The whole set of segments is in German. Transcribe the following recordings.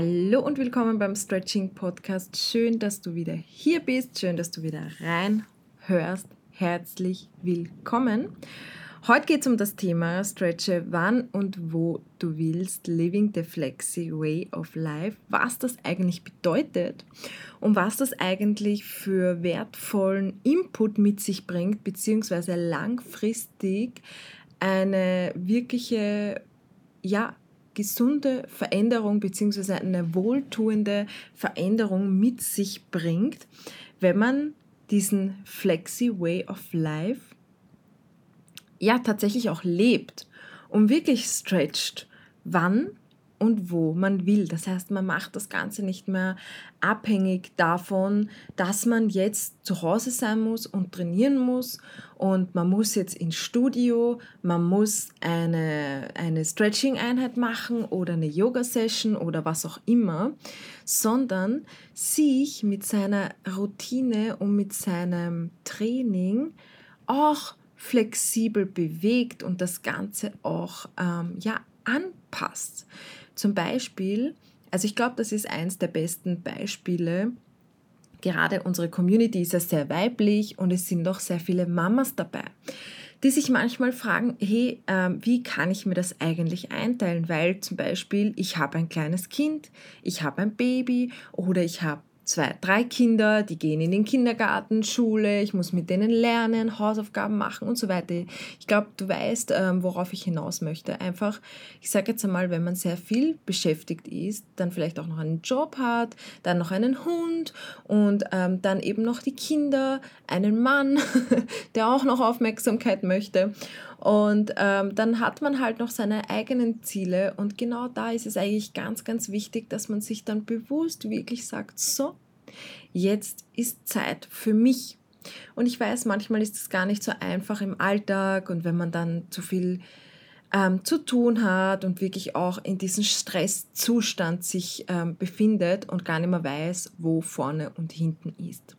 Hallo und willkommen beim Stretching Podcast. Schön, dass du wieder hier bist. Schön, dass du wieder reinhörst. Herzlich willkommen. Heute geht es um das Thema Stretche wann und wo du willst, Living the Flexi Way of Life, was das eigentlich bedeutet und was das eigentlich für wertvollen Input mit sich bringt, beziehungsweise langfristig eine wirkliche ja, gesunde Veränderung bzw. eine wohltuende Veränderung mit sich bringt, wenn man diesen Flexi Way of Life ja tatsächlich auch lebt und wirklich stretcht, wann und wo man will. Das heißt, man macht das Ganze nicht mehr abhängig davon, dass man jetzt zu Hause sein muss und trainieren muss und man muss jetzt ins Studio, man muss eine, eine Stretching-Einheit machen oder eine Yoga-Session oder was auch immer, sondern sich mit seiner Routine und mit seinem Training auch flexibel bewegt und das Ganze auch ähm, ja, anpasst. Zum Beispiel, also ich glaube, das ist eins der besten Beispiele. Gerade unsere Community ist ja sehr weiblich und es sind doch sehr viele Mamas dabei, die sich manchmal fragen, hey, äh, wie kann ich mir das eigentlich einteilen? Weil zum Beispiel ich habe ein kleines Kind, ich habe ein Baby oder ich habe zwei, drei Kinder, die gehen in den Kindergarten, Schule, ich muss mit denen lernen, Hausaufgaben machen und so weiter. Ich glaube, du weißt, ähm, worauf ich hinaus möchte. Einfach, ich sage jetzt einmal, wenn man sehr viel beschäftigt ist, dann vielleicht auch noch einen Job hat, dann noch einen Hund und ähm, dann eben noch die Kinder, einen Mann, der auch noch Aufmerksamkeit möchte. Und ähm, dann hat man halt noch seine eigenen Ziele und genau da ist es eigentlich ganz, ganz wichtig, dass man sich dann bewusst wirklich sagt, so, jetzt ist Zeit für mich. Und ich weiß, manchmal ist es gar nicht so einfach im Alltag und wenn man dann zu viel ähm, zu tun hat und wirklich auch in diesem Stresszustand sich ähm, befindet und gar nicht mehr weiß, wo vorne und hinten ist.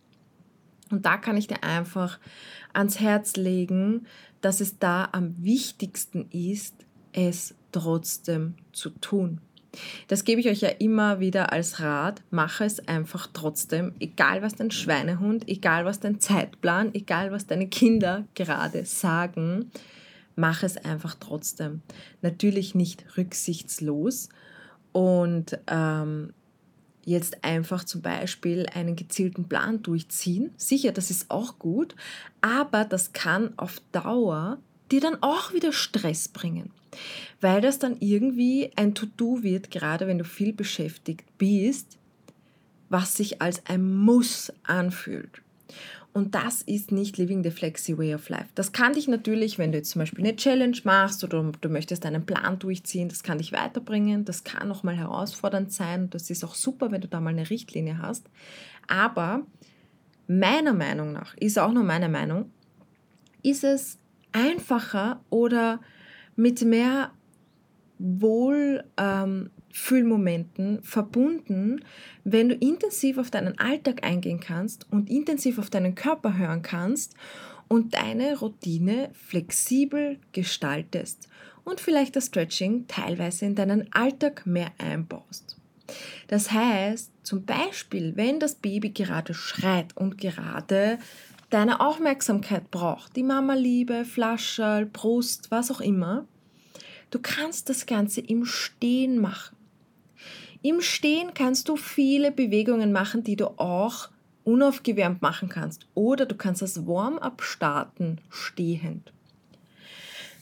Und da kann ich dir einfach ans Herz legen, dass es da am wichtigsten ist, es trotzdem zu tun. Das gebe ich euch ja immer wieder als Rat. Mache es einfach trotzdem, egal was dein Schweinehund, egal was dein Zeitplan, egal was deine Kinder gerade sagen. Mach es einfach trotzdem. Natürlich nicht rücksichtslos und ähm, jetzt einfach zum Beispiel einen gezielten Plan durchziehen. Sicher, das ist auch gut, aber das kann auf Dauer dir dann auch wieder Stress bringen, weil das dann irgendwie ein To-Do wird, gerade wenn du viel beschäftigt bist, was sich als ein Muss anfühlt. Und das ist nicht Living the Flexi Way of Life. Das kann dich natürlich, wenn du jetzt zum Beispiel eine Challenge machst oder du möchtest einen Plan durchziehen, das kann dich weiterbringen. Das kann nochmal herausfordernd sein. Das ist auch super, wenn du da mal eine Richtlinie hast. Aber meiner Meinung nach, ist auch nur meine Meinung, ist es einfacher oder mit mehr Wohl, ähm, verbunden, wenn du intensiv auf deinen Alltag eingehen kannst und intensiv auf deinen Körper hören kannst und deine Routine flexibel gestaltest und vielleicht das Stretching teilweise in deinen Alltag mehr einbaust. Das heißt, zum Beispiel, wenn das Baby gerade schreit und gerade deine Aufmerksamkeit braucht, die Mama-Liebe, Flascherl, Brust, was auch immer, du kannst das Ganze im Stehen machen. Im Stehen kannst du viele Bewegungen machen, die du auch unaufgewärmt machen kannst. Oder du kannst das Warm-up starten stehend.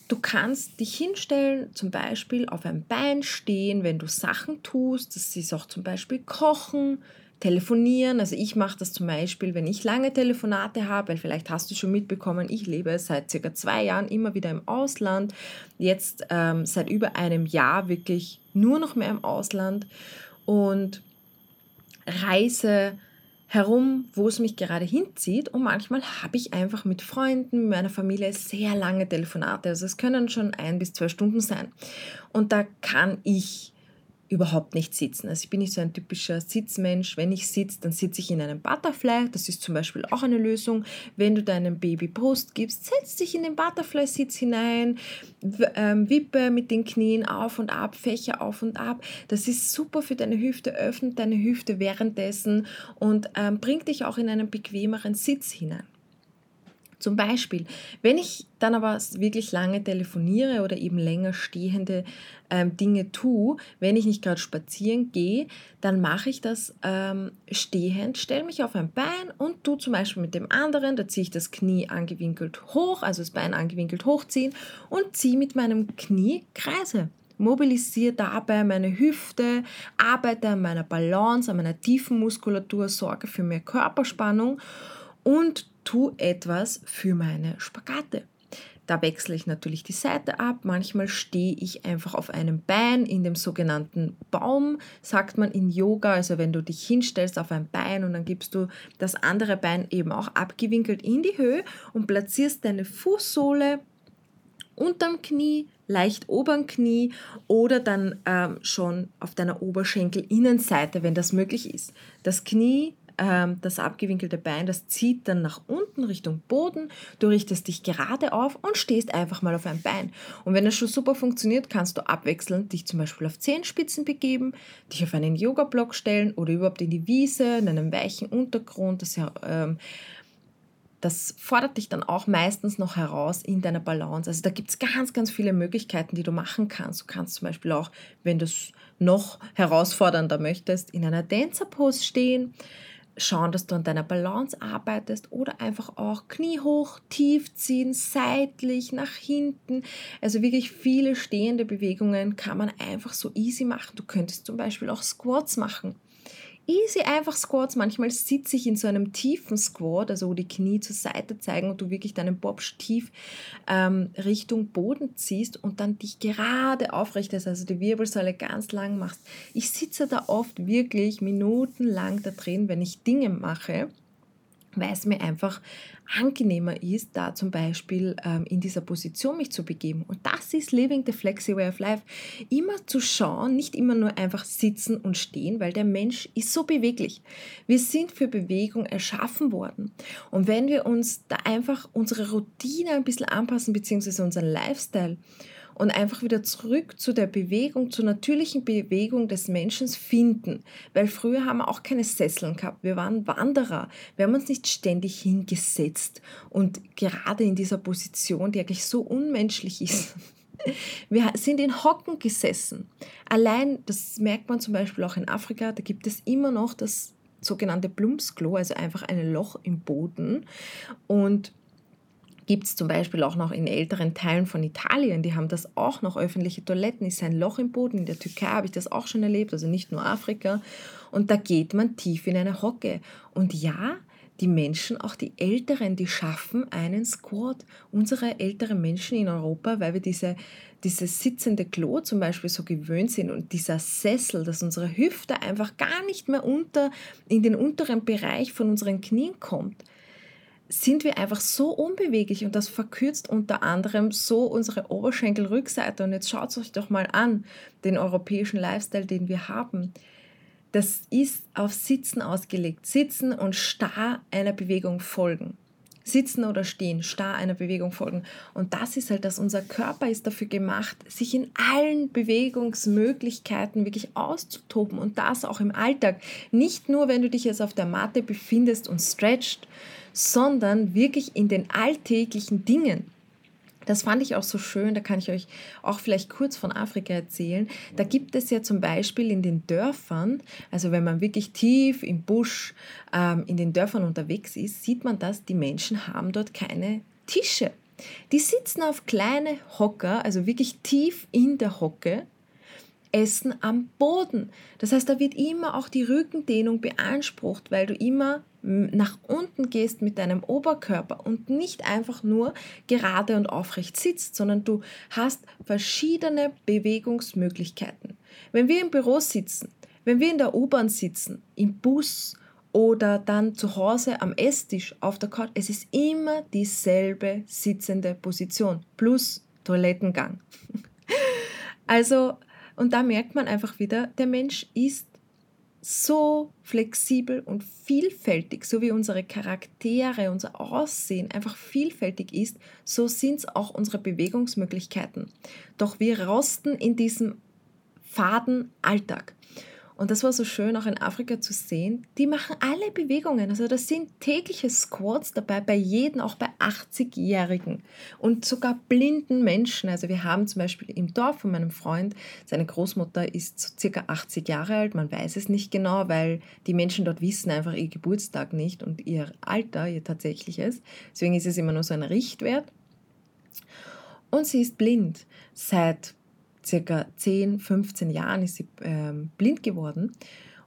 Du kannst dich hinstellen, zum Beispiel auf ein Bein stehen, wenn du Sachen tust. Das ist auch zum Beispiel Kochen, Telefonieren. Also ich mache das zum Beispiel, wenn ich lange Telefonate habe, weil vielleicht hast du schon mitbekommen, ich lebe seit circa zwei Jahren immer wieder im Ausland. Jetzt ähm, seit über einem Jahr wirklich nur noch mehr im Ausland und reise herum, wo es mich gerade hinzieht. Und manchmal habe ich einfach mit Freunden, mit meiner Familie sehr lange Telefonate. Also es können schon ein bis zwei Stunden sein. Und da kann ich überhaupt nicht sitzen. Also ich bin nicht so ein typischer Sitzmensch. Wenn ich sitze, dann sitze ich in einem Butterfly. Das ist zum Beispiel auch eine Lösung. Wenn du deinem Baby Brust gibst, setz dich in den Butterfly-Sitz hinein, ähm, wippe mit den Knien auf und ab, Fächer auf und ab. Das ist super für deine Hüfte, öffnet deine Hüfte währenddessen und ähm, bringt dich auch in einen bequemeren Sitz hinein. Zum Beispiel, wenn ich dann aber wirklich lange telefoniere oder eben länger stehende ähm, Dinge tue, wenn ich nicht gerade spazieren gehe, dann mache ich das ähm, stehend, stelle mich auf ein Bein und tue zum Beispiel mit dem anderen, da ziehe ich das Knie angewinkelt hoch, also das Bein angewinkelt hochziehen und ziehe mit meinem Knie Kreise. Mobilisiere dabei meine Hüfte, arbeite an meiner Balance, an meiner tiefen Muskulatur, sorge für mehr Körperspannung und tu etwas für meine Spagate. Da wechsle ich natürlich die Seite ab. Manchmal stehe ich einfach auf einem Bein in dem sogenannten Baum, sagt man in Yoga. Also wenn du dich hinstellst auf ein Bein und dann gibst du das andere Bein eben auch abgewinkelt in die Höhe und platzierst deine Fußsohle unterm Knie, leicht oberen Knie oder dann ähm, schon auf deiner Oberschenkelinnenseite, wenn das möglich ist. Das Knie das abgewinkelte Bein, das zieht dann nach unten Richtung Boden. Du richtest dich gerade auf und stehst einfach mal auf ein Bein. Und wenn das schon super funktioniert, kannst du abwechselnd dich zum Beispiel auf Zehenspitzen begeben, dich auf einen Yoga-Block stellen oder überhaupt in die Wiese, in einem weichen Untergrund. Das ähm, das fordert dich dann auch meistens noch heraus in deiner Balance. Also da gibt es ganz, ganz viele Möglichkeiten, die du machen kannst. Du kannst zum Beispiel auch, wenn du es noch herausfordernder möchtest, in einer Dancer-Pose stehen schauen, dass du an deiner Balance arbeitest oder einfach auch Knie hoch, tief ziehen, seitlich, nach hinten. Also wirklich viele stehende Bewegungen kann man einfach so easy machen. Du könntest zum Beispiel auch Squats machen easy einfach Squats. Manchmal sitze ich in so einem tiefen Squat, also wo die Knie zur Seite zeigen und du wirklich deinen Bobsch tief ähm, Richtung Boden ziehst und dann dich gerade aufrichtest, also die Wirbelsäule ganz lang machst. Ich sitze da oft wirklich minutenlang da drin, wenn ich Dinge mache weil es mir einfach angenehmer ist, da zum Beispiel ähm, in dieser Position mich zu begeben. Und das ist Living the Flexi Way of Life. Immer zu schauen, nicht immer nur einfach sitzen und stehen, weil der Mensch ist so beweglich. Wir sind für Bewegung erschaffen worden. Und wenn wir uns da einfach unsere Routine ein bisschen anpassen, beziehungsweise unseren Lifestyle, und einfach wieder zurück zu der Bewegung, zur natürlichen Bewegung des Menschen finden. Weil früher haben wir auch keine Sesseln gehabt. Wir waren Wanderer. Wir haben uns nicht ständig hingesetzt und gerade in dieser Position, die eigentlich so unmenschlich ist. Wir sind in Hocken gesessen. Allein, das merkt man zum Beispiel auch in Afrika, da gibt es immer noch das sogenannte Plumpsklo, also einfach ein Loch im Boden. Und gibt es zum Beispiel auch noch in älteren Teilen von Italien, die haben das auch noch, öffentliche Toiletten, ist ein Loch im Boden. In der Türkei habe ich das auch schon erlebt, also nicht nur Afrika. Und da geht man tief in eine Hocke. Und ja, die Menschen, auch die Älteren, die schaffen einen Squat. Unsere älteren Menschen in Europa, weil wir diese, dieses sitzende Klo zum Beispiel so gewöhnt sind und dieser Sessel, dass unsere Hüfte einfach gar nicht mehr unter, in den unteren Bereich von unseren Knien kommt sind wir einfach so unbeweglich und das verkürzt unter anderem so unsere Oberschenkelrückseite. Und jetzt schaut euch doch mal an, den europäischen Lifestyle, den wir haben. Das ist auf Sitzen ausgelegt. Sitzen und starr einer Bewegung folgen. Sitzen oder stehen, starr einer Bewegung folgen. Und das ist halt, dass unser Körper ist dafür gemacht, sich in allen Bewegungsmöglichkeiten wirklich auszutoben und das auch im Alltag. Nicht nur, wenn du dich jetzt auf der Matte befindest und stretcht, sondern wirklich in den alltäglichen Dingen. Das fand ich auch so schön, da kann ich euch auch vielleicht kurz von Afrika erzählen. Da gibt es ja zum Beispiel in den Dörfern, also wenn man wirklich tief im Busch ähm, in den Dörfern unterwegs ist, sieht man dass die Menschen haben dort keine Tische. Die sitzen auf kleine Hocker, also wirklich tief in der Hocke Essen am Boden. Das heißt, da wird immer auch die Rückendehnung beansprucht, weil du immer nach unten gehst mit deinem Oberkörper und nicht einfach nur gerade und aufrecht sitzt, sondern du hast verschiedene Bewegungsmöglichkeiten. Wenn wir im Büro sitzen, wenn wir in der U-Bahn sitzen, im Bus oder dann zu Hause am Esstisch auf der Couch. Es ist immer dieselbe sitzende Position plus Toilettengang. also, und da merkt man einfach wieder, der Mensch ist so flexibel und vielfältig, so wie unsere Charaktere, unser Aussehen einfach vielfältig ist, so sind es auch unsere Bewegungsmöglichkeiten. Doch wir rosten in diesem faden Alltag. Und das war so schön auch in Afrika zu sehen. Die machen alle Bewegungen. Also das sind tägliche Squats dabei, bei jedem, auch bei 80-Jährigen und sogar blinden Menschen. Also wir haben zum Beispiel im Dorf von meinem Freund, seine Großmutter ist so circa 80 Jahre alt. Man weiß es nicht genau, weil die Menschen dort wissen einfach ihr Geburtstag nicht und ihr Alter, ihr tatsächliches. Deswegen ist es immer nur so ein Richtwert. Und sie ist blind seit circa 10, 15 Jahren ist sie ähm, blind geworden.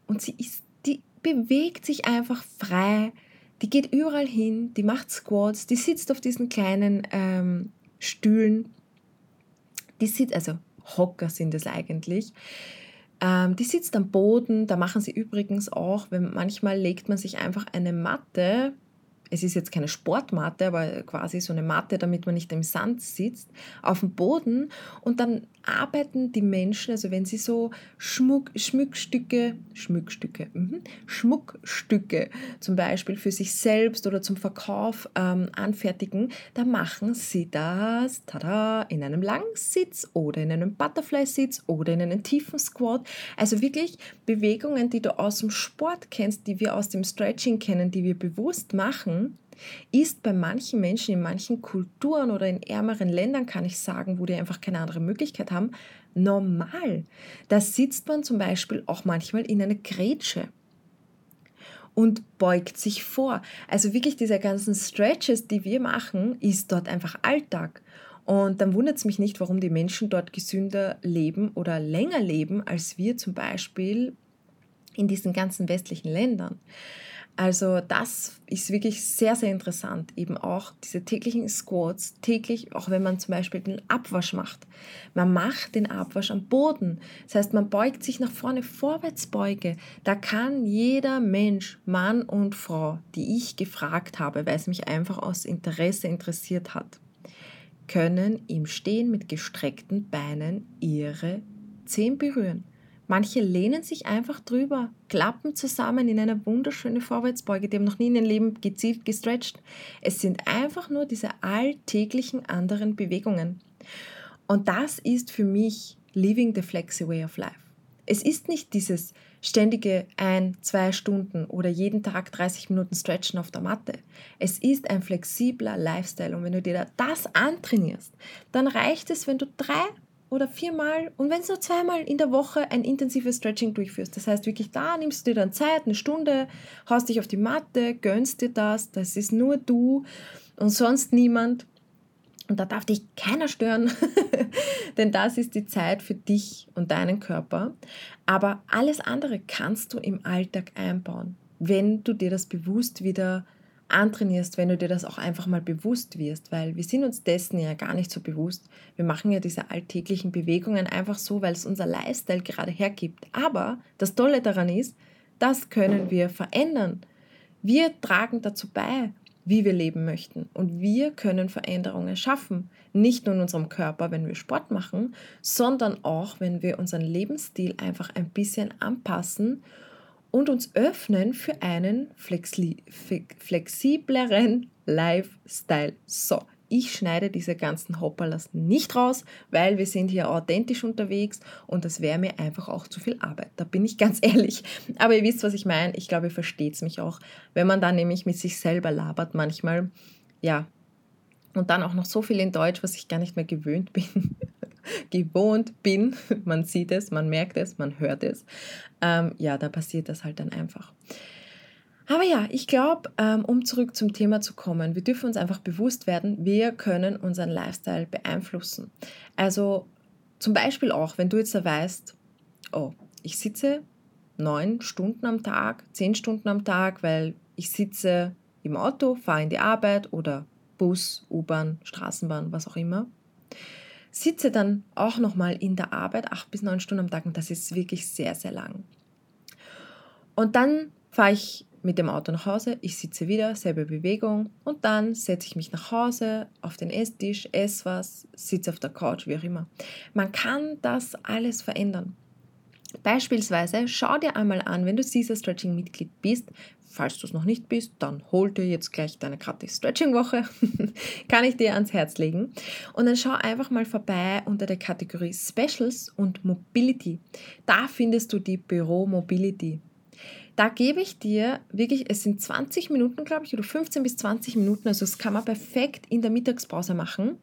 Und sie ist, die bewegt sich einfach frei, die geht überall hin, die macht Squats, die sitzt auf diesen kleinen ähm, Stühlen, die sitzt, also Hocker sind es eigentlich, ähm, die sitzt am Boden, da machen sie übrigens auch, wenn manchmal legt man sich einfach eine Matte es ist jetzt keine Sportmatte, aber quasi so eine Matte, damit man nicht im Sand sitzt, auf dem Boden. Und dann arbeiten die Menschen, also wenn sie so Schmuck, Schmuckstücke, Schmuckstücke, mh, Schmuckstücke zum Beispiel für sich selbst oder zum Verkauf ähm, anfertigen, dann machen sie das tada, in einem Langsitz oder in einem Butterfly-Sitz oder in einem tiefen Squat. Also wirklich Bewegungen, die du aus dem Sport kennst, die wir aus dem Stretching kennen, die wir bewusst machen ist bei manchen Menschen in manchen Kulturen oder in ärmeren Ländern, kann ich sagen, wo die einfach keine andere Möglichkeit haben, normal. Da sitzt man zum Beispiel auch manchmal in einer Grätsche und beugt sich vor. Also wirklich diese ganzen Stretches, die wir machen, ist dort einfach Alltag. Und dann wundert es mich nicht, warum die Menschen dort gesünder leben oder länger leben als wir zum Beispiel in diesen ganzen westlichen Ländern. Also das ist wirklich sehr, sehr interessant. Eben auch diese täglichen Squats, täglich, auch wenn man zum Beispiel den Abwasch macht. Man macht den Abwasch am Boden. Das heißt, man beugt sich nach vorne, Vorwärtsbeuge. Da kann jeder Mensch, Mann und Frau, die ich gefragt habe, weil es mich einfach aus Interesse interessiert hat, können im Stehen mit gestreckten Beinen ihre Zehen berühren. Manche lehnen sich einfach drüber, klappen zusammen in eine wunderschöne Vorwärtsbeuge. Die haben noch nie in ihrem Leben gezielt gestretcht. Es sind einfach nur diese alltäglichen anderen Bewegungen. Und das ist für mich living the flexi way of life. Es ist nicht dieses ständige ein, zwei Stunden oder jeden Tag 30 Minuten Stretchen auf der Matte. Es ist ein flexibler Lifestyle und wenn du dir das antrainierst, dann reicht es, wenn du drei oder viermal und wenn nur zweimal in der Woche ein intensives Stretching durchführst. Das heißt wirklich, da nimmst du dir dann Zeit, eine Stunde, haust dich auf die Matte, gönnst dir das, das ist nur du und sonst niemand. Und da darf dich keiner stören, denn das ist die Zeit für dich und deinen Körper. Aber alles andere kannst du im Alltag einbauen, wenn du dir das bewusst wieder antrainierst, wenn du dir das auch einfach mal bewusst wirst, weil wir sind uns dessen ja gar nicht so bewusst. Wir machen ja diese alltäglichen Bewegungen einfach so, weil es unser Lifestyle gerade hergibt. Aber das Tolle daran ist, das können wir verändern. Wir tragen dazu bei, wie wir leben möchten. Und wir können Veränderungen schaffen. Nicht nur in unserem Körper, wenn wir Sport machen, sondern auch, wenn wir unseren Lebensstil einfach ein bisschen anpassen und uns öffnen für einen flexibleren Lifestyle. So, ich schneide diese ganzen Hopperlas nicht raus, weil wir sind hier authentisch unterwegs und das wäre mir einfach auch zu viel Arbeit. Da bin ich ganz ehrlich. Aber ihr wisst, was ich meine. Ich glaube, ihr versteht es mich auch. Wenn man da nämlich mit sich selber labert manchmal, ja, und dann auch noch so viel in Deutsch, was ich gar nicht mehr gewöhnt bin gewohnt bin, man sieht es, man merkt es, man hört es, ähm, ja, da passiert das halt dann einfach. Aber ja, ich glaube, ähm, um zurück zum Thema zu kommen, wir dürfen uns einfach bewusst werden, wir können unseren Lifestyle beeinflussen. Also zum Beispiel auch, wenn du jetzt weißt, oh, ich sitze neun Stunden am Tag, zehn Stunden am Tag, weil ich sitze im Auto, fahre in die Arbeit oder Bus, U-Bahn, Straßenbahn, was auch immer sitze dann auch nochmal in der Arbeit, acht bis neun Stunden am Tag und das ist wirklich sehr, sehr lang. Und dann fahre ich mit dem Auto nach Hause, ich sitze wieder, selbe Bewegung und dann setze ich mich nach Hause auf den Esstisch, esse was, sitze auf der Couch, wie auch immer. Man kann das alles verändern. Beispielsweise schau dir einmal an, wenn du Caesar Stretching Mitglied bist, falls du es noch nicht bist, dann hol dir jetzt gleich deine gratis Stretching-Woche. Kann ich dir ans Herz legen. Und dann schau einfach mal vorbei unter der Kategorie Specials und Mobility. Da findest du die Büro Mobility. Da gebe ich dir wirklich, es sind 20 Minuten, glaube ich, oder 15 bis 20 Minuten, also das kann man perfekt in der Mittagspause machen.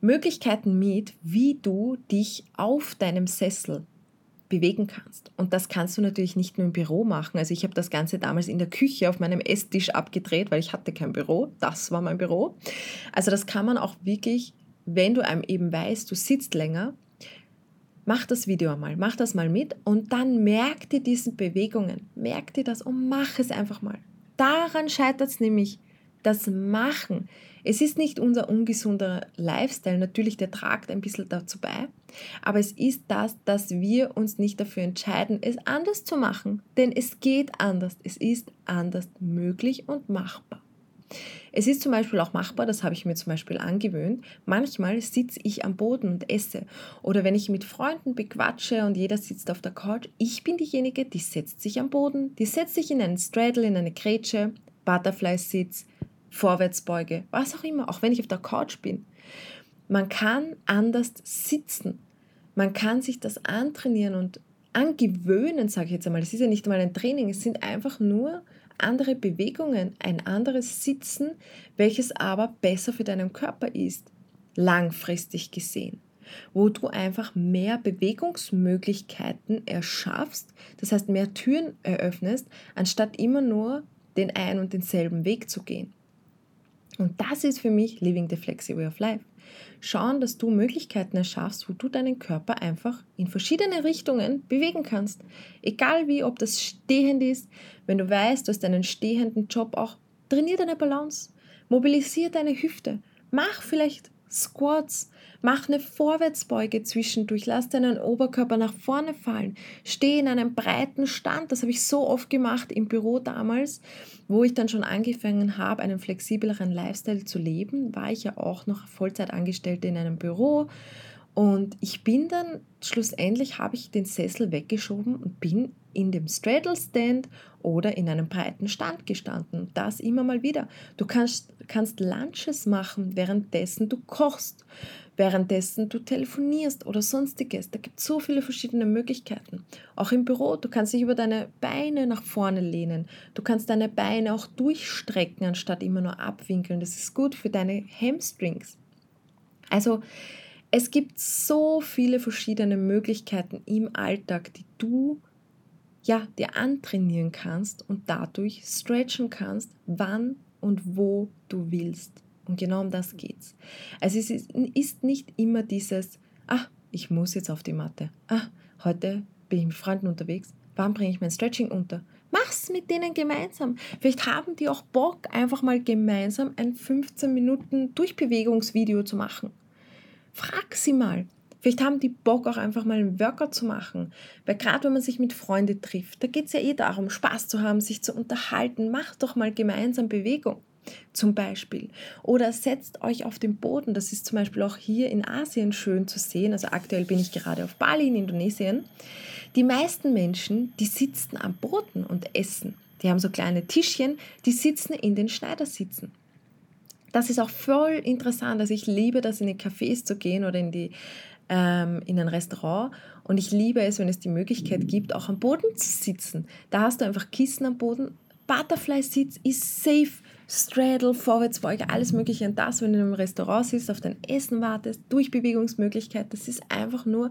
Möglichkeiten mit, wie du dich auf deinem Sessel bewegen kannst. Und das kannst du natürlich nicht nur im Büro machen. Also ich habe das Ganze damals in der Küche auf meinem Esstisch abgedreht, weil ich hatte kein Büro. Das war mein Büro. Also das kann man auch wirklich, wenn du einem eben weißt, du sitzt länger, mach das Video einmal, mach das mal mit und dann merk dir diesen Bewegungen, merk dir das und mach es einfach mal. Daran scheitert es nämlich, das Machen. Es ist nicht unser ungesunder Lifestyle, natürlich, der tragt ein bisschen dazu bei, aber es ist das, dass wir uns nicht dafür entscheiden, es anders zu machen. Denn es geht anders, es ist anders möglich und machbar. Es ist zum Beispiel auch machbar, das habe ich mir zum Beispiel angewöhnt, manchmal sitze ich am Boden und esse. Oder wenn ich mit Freunden bequatsche und jeder sitzt auf der Couch, ich bin diejenige, die setzt sich am Boden, die setzt sich in einen Straddle, in eine Grätsche, Butterfly-Sitz, Vorwärtsbeuge, was auch immer, auch wenn ich auf der Couch bin. Man kann anders sitzen. Man kann sich das antrainieren und angewöhnen, sage ich jetzt einmal. Es ist ja nicht mal ein Training, es sind einfach nur andere Bewegungen, ein anderes Sitzen, welches aber besser für deinen Körper ist, langfristig gesehen wo du einfach mehr Bewegungsmöglichkeiten erschaffst, das heißt mehr Türen eröffnest, anstatt immer nur den einen und denselben Weg zu gehen. Und das ist für mich Living the Flexi Way of Life. Schauen, dass du Möglichkeiten erschaffst, wo du deinen Körper einfach in verschiedene Richtungen bewegen kannst. Egal wie, ob das stehend ist, wenn du weißt, du hast einen stehenden Job auch, trainier deine Balance, mobilisier deine Hüfte, mach vielleicht Squats, mach eine Vorwärtsbeuge zwischendurch, lass deinen Oberkörper nach vorne fallen, steh in einem breiten Stand, das habe ich so oft gemacht im Büro damals, wo ich dann schon angefangen habe, einen flexibleren Lifestyle zu leben, war ich ja auch noch Vollzeitangestellte in einem Büro und ich bin dann schlussendlich habe ich den Sessel weggeschoben und bin in dem Straddle Stand oder in einem breiten Stand gestanden. Das immer mal wieder. Du kannst, kannst Lunches machen, währenddessen du kochst, währenddessen du telefonierst oder sonstiges. Da gibt es so viele verschiedene Möglichkeiten. Auch im Büro, du kannst dich über deine Beine nach vorne lehnen. Du kannst deine Beine auch durchstrecken, anstatt immer nur abwinkeln. Das ist gut für deine Hamstrings. Also es gibt so viele verschiedene Möglichkeiten im Alltag, die du ja, dir antrainieren kannst und dadurch stretchen kannst, wann und wo du willst. Und genau um das geht's. Also es ist, nicht immer dieses, ah, ich muss jetzt auf die Matte. Ah, heute bin ich mit Freunden unterwegs. Wann bringe ich mein Stretching unter? Mach's mit denen gemeinsam. Vielleicht haben die auch Bock, einfach mal gemeinsam ein 15 Minuten Durchbewegungsvideo zu machen. Frag sie mal. Vielleicht haben die Bock auch einfach mal einen Workout zu machen. Weil gerade wenn man sich mit Freunden trifft, da geht es ja eh darum, Spaß zu haben, sich zu unterhalten. Macht doch mal gemeinsam Bewegung zum Beispiel. Oder setzt euch auf den Boden. Das ist zum Beispiel auch hier in Asien schön zu sehen. Also aktuell bin ich gerade auf Bali in Indonesien. Die meisten Menschen, die sitzen am Boden und essen. Die haben so kleine Tischchen, die sitzen in den Schneidersitzen. Das ist auch voll interessant. Also ich liebe das, in die Cafés zu gehen oder in die ähm, in ein Restaurant und ich liebe es, wenn es die Möglichkeit gibt, auch am Boden zu sitzen. Da hast du einfach Kissen am Boden. Butterfly-Sitz ist safe. Straddle, Vorwärtsbeuge, alles Mögliche. Und das, wenn du im Restaurant sitzt, auf dein Essen wartest, Durchbewegungsmöglichkeit, das ist einfach nur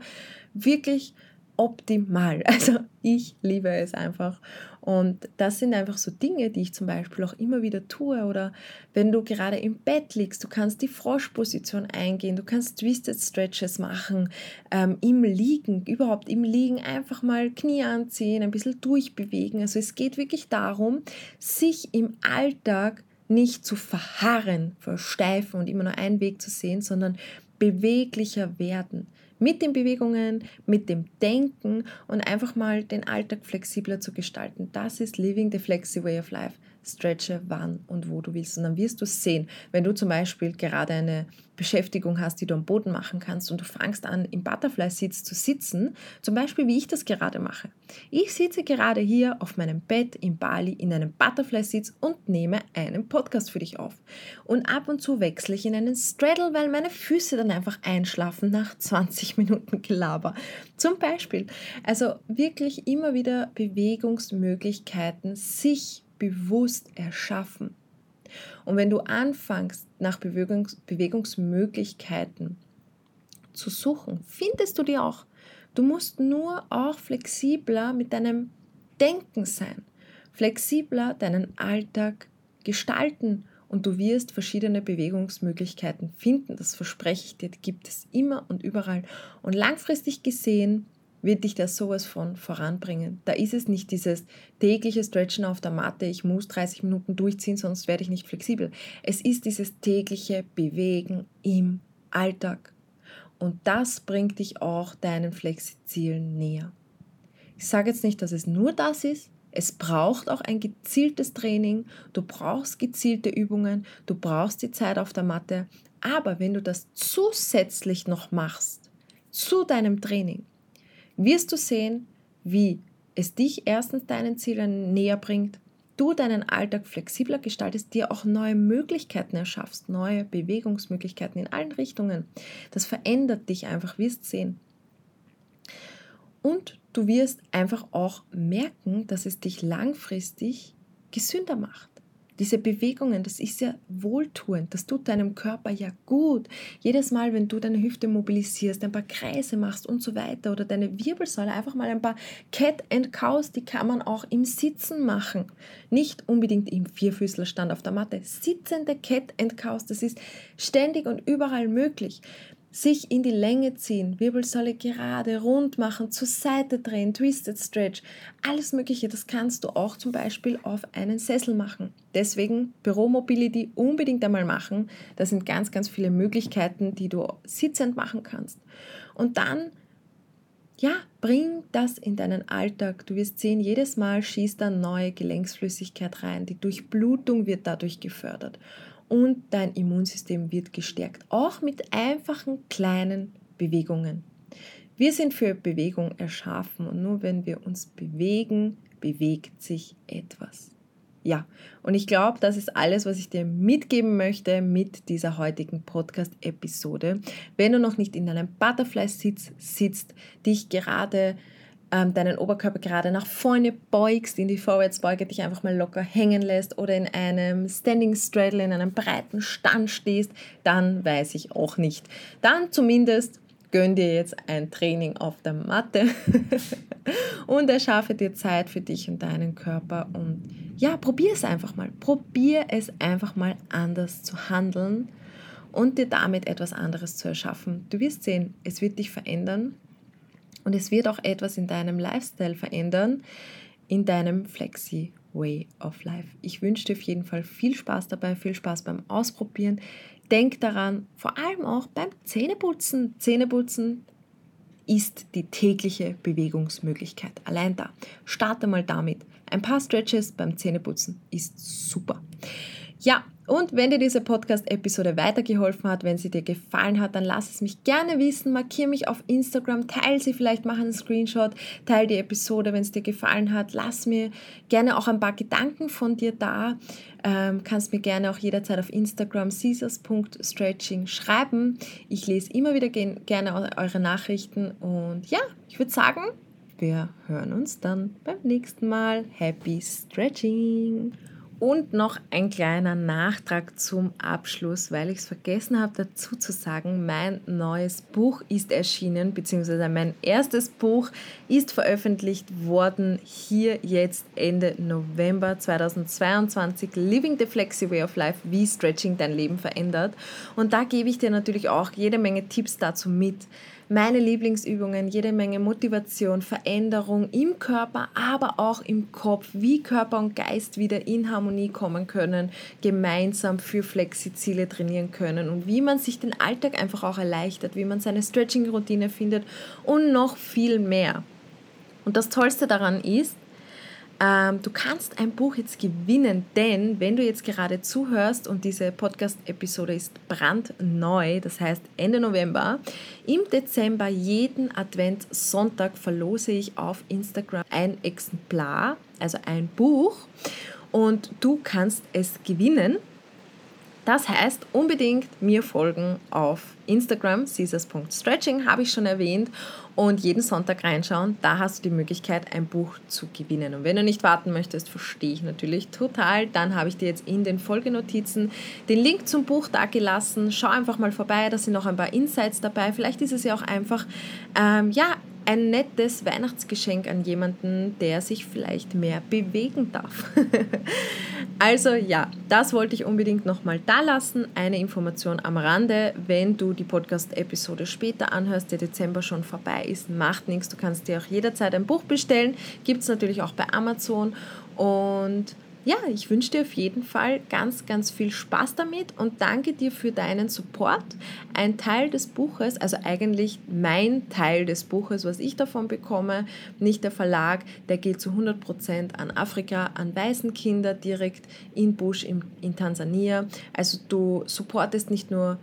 wirklich optimal. Also ich liebe es einfach. Und das sind einfach so Dinge, die ich zum Beispiel auch immer wieder tue. Oder wenn du gerade im Bett liegst, du kannst die Froschposition eingehen, du kannst Twisted Stretches machen, ähm, im Liegen, überhaupt im Liegen einfach mal Knie anziehen, ein bisschen durchbewegen. Also es geht wirklich darum, sich im Alltag nicht zu verharren, versteifen und immer nur einen Weg zu sehen, sondern beweglicher werden mit den Bewegungen, mit dem Denken und einfach mal den Alltag flexibler zu gestalten. Das ist Living the Flexi Way of Life stretche wann und wo du willst. Und dann wirst du sehen, wenn du zum Beispiel gerade eine Beschäftigung hast, die du am Boden machen kannst und du fangst an, im Butterfly-Sitz zu sitzen, zum Beispiel wie ich das gerade mache. Ich sitze gerade hier auf meinem Bett in Bali in einem Butterfly-Sitz und nehme einen Podcast für dich auf. Und ab und zu wechsle ich in einen Straddle, weil meine Füße dann einfach einschlafen nach 20 Minuten Gelaber. Zum Beispiel. Also wirklich immer wieder Bewegungsmöglichkeiten sich bewusst erschaffen. Und wenn du anfängst, nach Bewegungs Bewegungsmöglichkeiten zu suchen, findest du die auch. Du musst nur auch flexibler mit deinem Denken sein, flexibler deinen Alltag gestalten und du wirst verschiedene Bewegungsmöglichkeiten finden. Das verspreche ich dir, gibt es immer und überall. Und langfristig gesehen wird dich das sowas von voranbringen. Da ist es nicht dieses tägliche Stretchen auf der Matte, ich muss 30 Minuten durchziehen, sonst werde ich nicht flexibel. Es ist dieses tägliche Bewegen im Alltag. Und das bringt dich auch deinen Flexizielen näher. Ich sage jetzt nicht, dass es nur das ist. Es braucht auch ein gezieltes Training. Du brauchst gezielte Übungen. Du brauchst die Zeit auf der Matte. Aber wenn du das zusätzlich noch machst zu deinem Training, wirst du sehen, wie es dich erstens deinen Zielen näher bringt, du deinen Alltag flexibler gestaltest, dir auch neue Möglichkeiten erschaffst, neue Bewegungsmöglichkeiten in allen Richtungen. Das verändert dich einfach, wirst sehen. Und du wirst einfach auch merken, dass es dich langfristig gesünder macht. Diese Bewegungen, das ist ja wohltuend, das tut deinem Körper ja gut. Jedes Mal, wenn du deine Hüfte mobilisierst, ein paar Kreise machst und so weiter oder deine Wirbelsäule, einfach mal ein paar Cat and Cows, die kann man auch im Sitzen machen. Nicht unbedingt im Vierfüßlerstand auf der Matte. Sitzende Cat and Cows, das ist ständig und überall möglich sich in die Länge ziehen, Wirbelsäule gerade, rund machen, zur Seite drehen, Twisted Stretch, alles Mögliche, das kannst du auch zum Beispiel auf einen Sessel machen. Deswegen Büromobility unbedingt einmal machen. Da sind ganz, ganz viele Möglichkeiten, die du sitzend machen kannst. Und dann, ja, bring das in deinen Alltag. Du wirst sehen, jedes Mal schießt da neue Gelenksflüssigkeit rein. Die Durchblutung wird dadurch gefördert und dein Immunsystem wird gestärkt, auch mit einfachen kleinen Bewegungen. Wir sind für Bewegung erschaffen und nur wenn wir uns bewegen, bewegt sich etwas. Ja, und ich glaube, das ist alles, was ich dir mitgeben möchte mit dieser heutigen Podcast-Episode. Wenn du noch nicht in einem Butterfly-Sitz sitzt, dich gerade ähm, deinen Oberkörper gerade nach vorne beugst, in die Vorwärtsbeuge dich einfach mal locker hängen lässt oder in einem Standing Straddle, in einem breiten Stand stehst, dann weiß ich auch nicht. Dann zumindest gönn dir jetzt ein Training auf der Matte und erschaffe dir Zeit für dich und deinen Körper und ja, probier es einfach mal. Probier es einfach mal anders zu handeln und dir damit etwas anderes zu erschaffen. Du wirst sehen, es wird dich verändern und es wird auch etwas in deinem Lifestyle verändern, in deinem Flexi Way of Life. Ich wünsche dir auf jeden Fall viel Spaß dabei, viel Spaß beim Ausprobieren. Denk daran, vor allem auch beim Zähneputzen. Zähneputzen ist die tägliche Bewegungsmöglichkeit. Allein da. Starte mal damit. Ein paar Stretches beim Zähneputzen ist super. Ja, und wenn dir diese Podcast-Episode weitergeholfen hat, wenn sie dir gefallen hat, dann lass es mich gerne wissen. Markiere mich auf Instagram, teile sie vielleicht, mach einen Screenshot, teile die Episode, wenn es dir gefallen hat. Lass mir gerne auch ein paar Gedanken von dir da. Ähm, kannst mir gerne auch jederzeit auf Instagram caesars.stretching schreiben. Ich lese immer wieder gerne eure Nachrichten und ja, ich würde sagen, wir hören uns dann beim nächsten Mal. Happy Stretching! Und noch ein kleiner Nachtrag zum Abschluss, weil ich es vergessen habe dazu zu sagen, mein neues Buch ist erschienen, beziehungsweise mein erstes Buch ist veröffentlicht worden, hier jetzt Ende November 2022, Living the Flexi Way of Life, wie Stretching dein Leben verändert. Und da gebe ich dir natürlich auch jede Menge Tipps dazu mit, meine Lieblingsübungen, jede Menge Motivation, Veränderung im Körper, aber auch im Kopf, wie Körper und Geist wieder in Harmonie kommen können, gemeinsam für Flexiziele trainieren können und wie man sich den Alltag einfach auch erleichtert, wie man seine Stretching-Routine findet und noch viel mehr. Und das Tollste daran ist, ähm, du kannst ein Buch jetzt gewinnen, denn wenn du jetzt gerade zuhörst und diese Podcast-Episode ist brandneu, das heißt Ende November, im Dezember jeden Adventssonntag verlose ich auf Instagram ein Exemplar, also ein Buch und du kannst es gewinnen. Das heißt, unbedingt mir folgen auf Instagram, caesars.stretching, habe ich schon erwähnt, und jeden Sonntag reinschauen. Da hast du die Möglichkeit, ein Buch zu gewinnen. Und wenn du nicht warten möchtest, verstehe ich natürlich total. Dann habe ich dir jetzt in den Folgenotizen den Link zum Buch da gelassen. Schau einfach mal vorbei, da sind noch ein paar Insights dabei. Vielleicht ist es ja auch einfach, ähm, ja, ein nettes Weihnachtsgeschenk an jemanden, der sich vielleicht mehr bewegen darf. also ja, das wollte ich unbedingt nochmal da lassen. Eine Information am Rande, wenn du die Podcast-Episode später anhörst, der Dezember schon vorbei ist, macht nichts. Du kannst dir auch jederzeit ein Buch bestellen. Gibt es natürlich auch bei Amazon. Und ja, ich wünsche dir auf jeden Fall ganz, ganz viel Spaß damit und danke dir für deinen Support. Ein Teil des Buches, also eigentlich mein Teil des Buches, was ich davon bekomme, nicht der Verlag, der geht zu 100% an Afrika, an Waisenkinder direkt in Busch in, in Tansania. Also du supportest nicht nur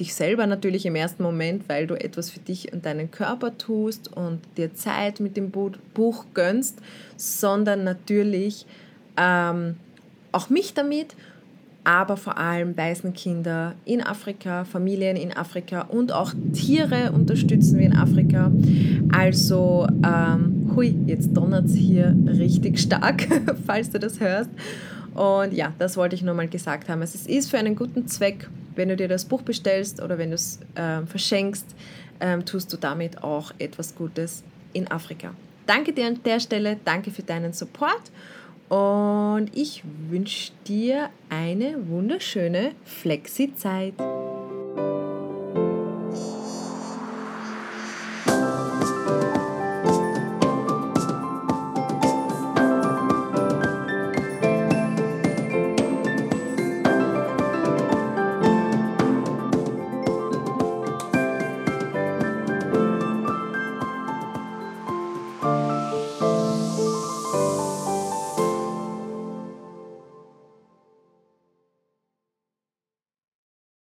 dich selber natürlich im ersten Moment, weil du etwas für dich und deinen Körper tust und dir Zeit mit dem Buch gönnst, sondern natürlich ähm, auch mich damit, aber vor allem Waisenkinder in Afrika, Familien in Afrika und auch Tiere unterstützen wir in Afrika. Also, ähm, hui, jetzt donnert es hier richtig stark, falls du das hörst. Und ja, das wollte ich nur mal gesagt haben. Es ist für einen guten Zweck, wenn du dir das Buch bestellst oder wenn du es äh, verschenkst, äh, tust du damit auch etwas Gutes in Afrika. Danke dir an der Stelle, danke für deinen Support und ich wünsche dir eine wunderschöne Flexi-Zeit.